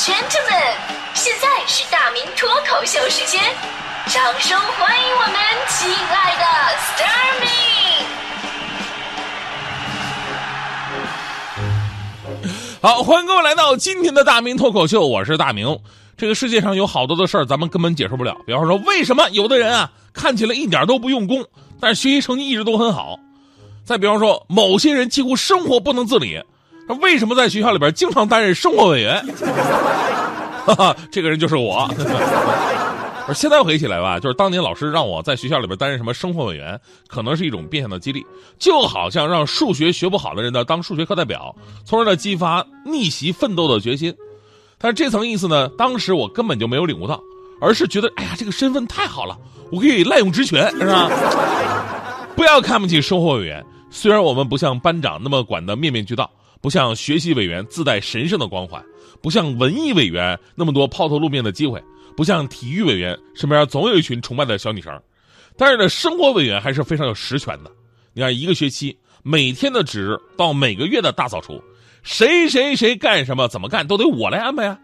gentlemen，现在是大明脱口秀时间，掌声欢迎我们亲爱的 s t a r m y 好，欢迎各位来到今天的大明脱口秀，我是大明。这个世界上有好多的事儿，咱们根本解释不了。比方说，为什么有的人啊看起来一点都不用功，但是学习成绩一直都很好？再比方说，某些人几乎生活不能自理，那为什么在学校里边经常担任生活委员？哈哈，这个人就是我。而现在回忆起来吧，就是当年老师让我在学校里边担任什么生活委员，可能是一种变相的激励，就好像让数学学不好的人呢当数学课代表，从而呢激发逆袭奋斗的决心。但是这层意思呢，当时我根本就没有领悟到，而是觉得，哎呀，这个身份太好了，我可以滥用职权，是吧？不要看不起生活委员，虽然我们不像班长那么管得面面俱到，不像学习委员自带神圣的光环，不像文艺委员那么多抛头露面的机会，不像体育委员身边总有一群崇拜的小女生，但是呢，生活委员还是非常有实权的。你看，一个学期每天的值到每个月的大扫除。谁谁谁干什么怎么干都得我来安排啊，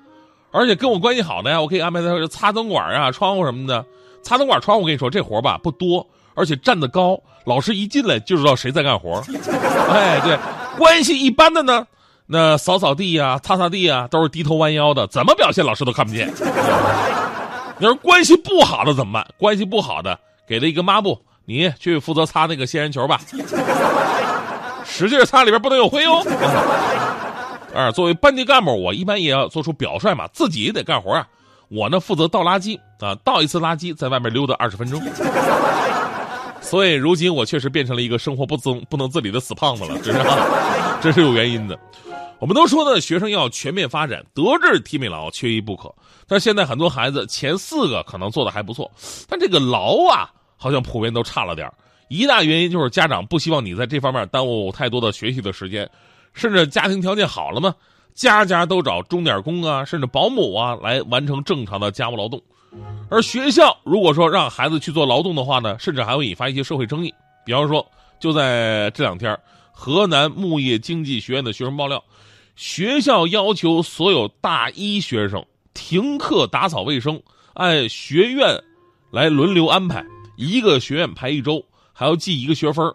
而且跟我关系好的呀，我可以安排他擦灯管啊、窗户什么的。擦灯管、窗户，我跟你说这活吧不多，而且站得高，老师一进来就知道谁在干活。哎，对，关系一般的呢，那扫扫地呀、擦擦地啊，都是低头弯腰的，怎么表现老师都看不见。你说关系不好的怎么办？关系不好的给了一个抹布，你去负责擦那个仙人球吧。使劲擦，里边不能有灰哦。啊，作为班级干部，我一般也要做出表率嘛，自己也得干活啊。我呢负责倒垃圾啊，倒一次垃圾，在外面溜达二十分钟。所以如今我确实变成了一个生活不自不能自理的死胖子了，这是 这是有原因的。我们都说呢，学生要全面发展，德智体美劳缺一不可。但是现在很多孩子前四个可能做的还不错，但这个劳啊，好像普遍都差了点一大原因就是家长不希望你在这方面耽误太多的学习的时间，甚至家庭条件好了嘛，家家都找钟点工啊，甚至保姆啊来完成正常的家务劳动。而学校如果说让孩子去做劳动的话呢，甚至还会引发一些社会争议。比方说，就在这两天，河南牧业经济学院的学生爆料，学校要求所有大一学生停课打扫卫生，按学院来轮流安排，一个学院排一周。还要记一个学分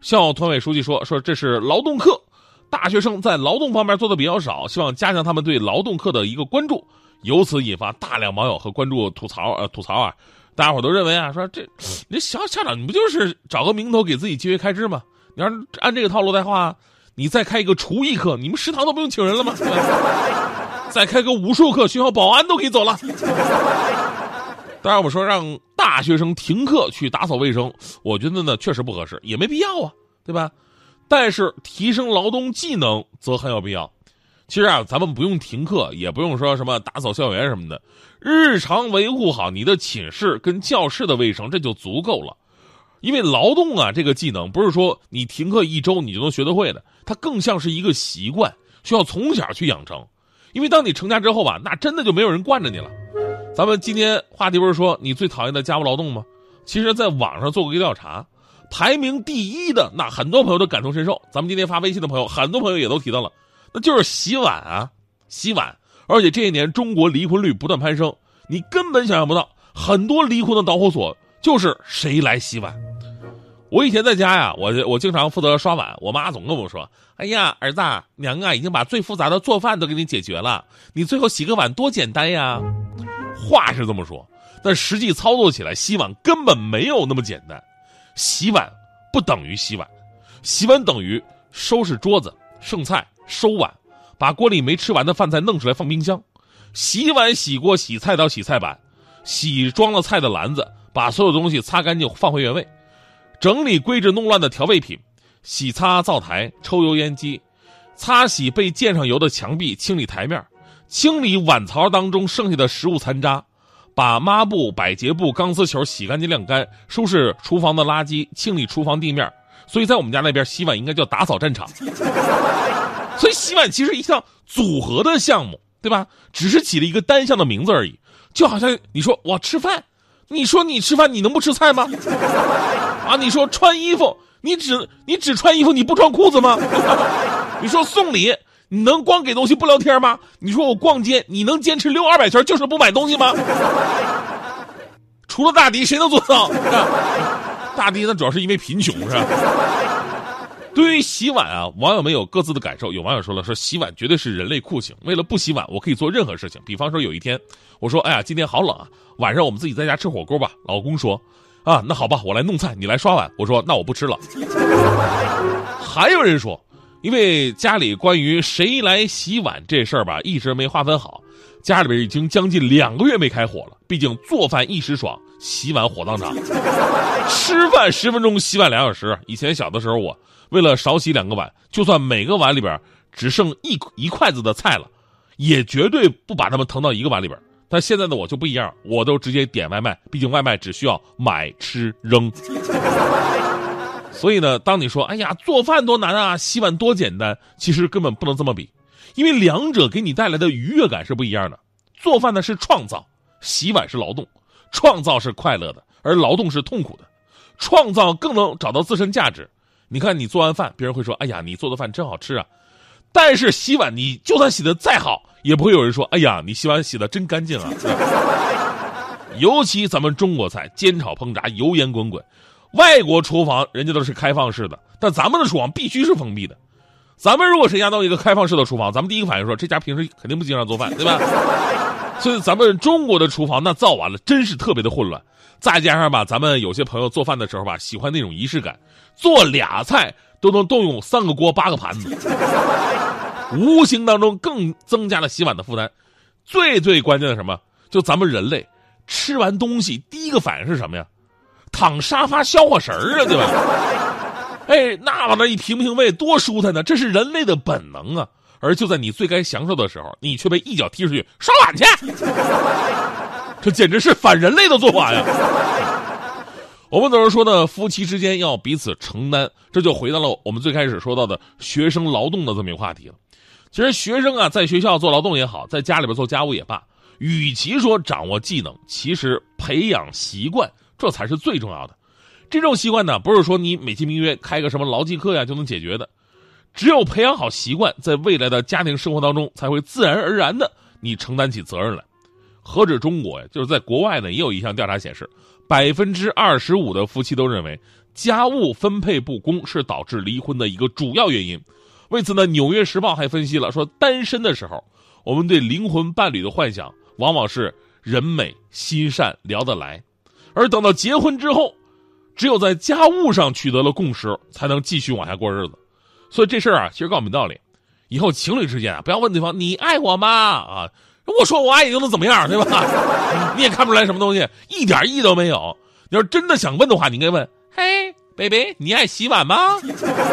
校团委书记说：“说这是劳动课，大学生在劳动方面做的比较少，希望加强他们对劳动课的一个关注。”由此引发大量网友和关注吐槽，呃，吐槽啊！大家伙都认为啊，说这，你小校长，你不就是找个名头给自己节约开支吗？你要是按这个套路的话，你再开一个厨艺课，你们食堂都不用请人了吗？再开个武术课，学校保安都可以走了。当然，我说让大学生停课去打扫卫生，我觉得呢确实不合适，也没必要啊，对吧？但是提升劳动技能则很有必要。其实啊，咱们不用停课，也不用说什么打扫校园什么的，日常维护好你的寝室跟教室的卫生，这就足够了。因为劳动啊，这个技能不是说你停课一周你就能学得会的，它更像是一个习惯，需要从小去养成。因为当你成家之后吧，那真的就没有人惯着你了。咱们今天话题不是说你最讨厌的家务劳动吗？其实，在网上做过一个调查，排名第一的那很多朋友都感同身受。咱们今天发微信的朋友，很多朋友也都提到了，那就是洗碗啊，洗碗。而且这一年中国离婚率不断攀升，你根本想象不到，很多离婚的导火索就是谁来洗碗。我以前在家呀，我我经常负责刷碗，我妈总跟我说：“哎呀，儿子，娘啊，已经把最复杂的做饭都给你解决了，你最后洗个碗多简单呀。”话是这么说，但实际操作起来，洗碗根本没有那么简单。洗碗不等于洗碗，洗碗等于收拾桌子、剩菜、收碗，把锅里没吃完的饭菜弄出来放冰箱。洗碗、洗锅、洗菜刀、洗菜板，洗装了菜的篮子，把所有东西擦干净放回原位，整理规制弄乱的调味品，洗擦灶台、抽油烟机，擦洗被溅上油的墙壁，清理台面。清理碗槽当中剩下的食物残渣，把抹布、百洁布、钢丝球洗干净晾干，收拾厨房的垃圾，清理厨房地面。所以在我们家那边洗碗应该叫打扫战场。所以洗碗其实一项组合的项目，对吧？只是起了一个单项的名字而已。就好像你说我吃饭，你说你吃饭你能不吃菜吗？啊，你说穿衣服，你只你只穿衣服你不穿裤子吗？你说送礼。你能光给东西不聊天吗？你说我逛街，你能坚持溜二百圈就是不买东西吗？除了大迪，谁能做到？大迪那主要是因为贫穷，是吧？对于洗碗啊，网友们有各自的感受。有网友说了，说洗碗绝对是人类酷刑。为了不洗碗，我可以做任何事情。比方说，有一天我说：“哎呀，今天好冷啊，晚上我们自己在家吃火锅吧。”老公说：“啊，那好吧，我来弄菜，你来刷碗。”我说：“那我不吃了。”还有人说，因为家里关于谁来洗碗这事儿吧，一直没划分好，家里边已经将近两个月没开火了。毕竟做饭一时爽，洗碗火葬场。吃饭十分钟，洗碗两小时。以前小的时候我。为了少洗两个碗，就算每个碗里边只剩一一筷子的菜了，也绝对不把它们腾到一个碗里边。但现在的我就不一样，我都直接点外卖，毕竟外卖只需要买吃扔。所以呢，当你说“哎呀，做饭多难啊，洗碗多简单”，其实根本不能这么比，因为两者给你带来的愉悦感是不一样的。做饭呢是创造，洗碗是劳动。创造是快乐的，而劳动是痛苦的。创造更能找到自身价值。你看，你做完饭，别人会说：“哎呀，你做的饭真好吃啊！”但是洗碗，你就算洗的再好，也不会有人说：“哎呀，你洗碗洗的真干净啊！” 尤其咱们中国菜，煎炒烹炸，油烟滚滚，外国厨房人家都是开放式的，但咱们的厨房必须是封闭的。咱们如果谁家到一个开放式的厨房，咱们第一个反应说：“这家平时肯定不经常做饭，对吧？”所以咱们中国的厨房那造完了，真是特别的混乱。再加上吧，咱们有些朋友做饭的时候吧，喜欢那种仪式感，做俩菜都能动用三个锅八个盘子，无形当中更增加了洗碗的负担。最最关键的什么？就咱们人类吃完东西第一个反应是什么呀？躺沙发消化食儿啊，对吧？哎，那往那一平平胃，多舒坦呢！这是人类的本能啊。而就在你最该享受的时候，你却被一脚踢出去刷碗去。这简直是反人类的做法呀！我们总是说呢，夫妻之间要彼此承担，这就回到了我们最开始说到的学生劳动的这么一个话题了。其实学生啊，在学校做劳动也好，在家里边做家务也罢，与其说掌握技能，其实培养习惯这才是最重要的。这种习惯呢，不是说你美其名曰开个什么劳技课呀就能解决的。只有培养好习惯，在未来的家庭生活当中，才会自然而然的你承担起责任来。何止中国呀，就是在国外呢，也有一项调查显示，百分之二十五的夫妻都认为家务分配不公是导致离婚的一个主要原因。为此呢，《纽约时报》还分析了说，单身的时候，我们对灵魂伴侣的幻想往往是人美心善聊得来，而等到结婚之后，只有在家务上取得了共识，才能继续往下过日子。所以这事儿啊，其实告诉我们道理：以后情侣之间啊，不要问对方你爱我吗？啊。我说我爱你又能怎么样，对吧？你也看不出来什么东西，一点意义都没有。你要真的想问的话，你应该问：嘿，baby，你爱洗碗吗？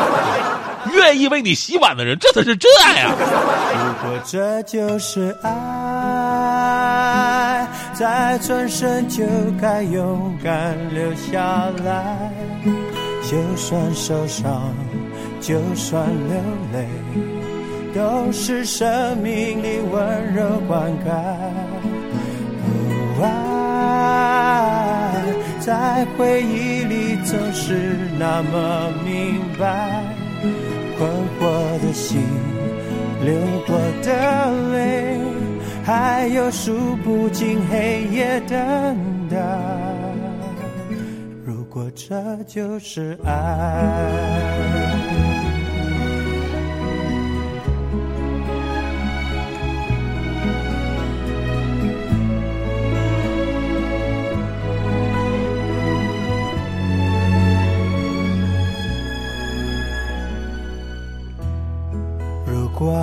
愿意为你洗碗的人，这才是真爱啊！如果这就是爱，在转身就该勇敢留下来，就算受伤，就算流泪。都是生命里温柔灌溉。爱在回忆里总是那么明白，困惑的心，流过的泪，还有数不尽黑夜等待。如果这就是爱。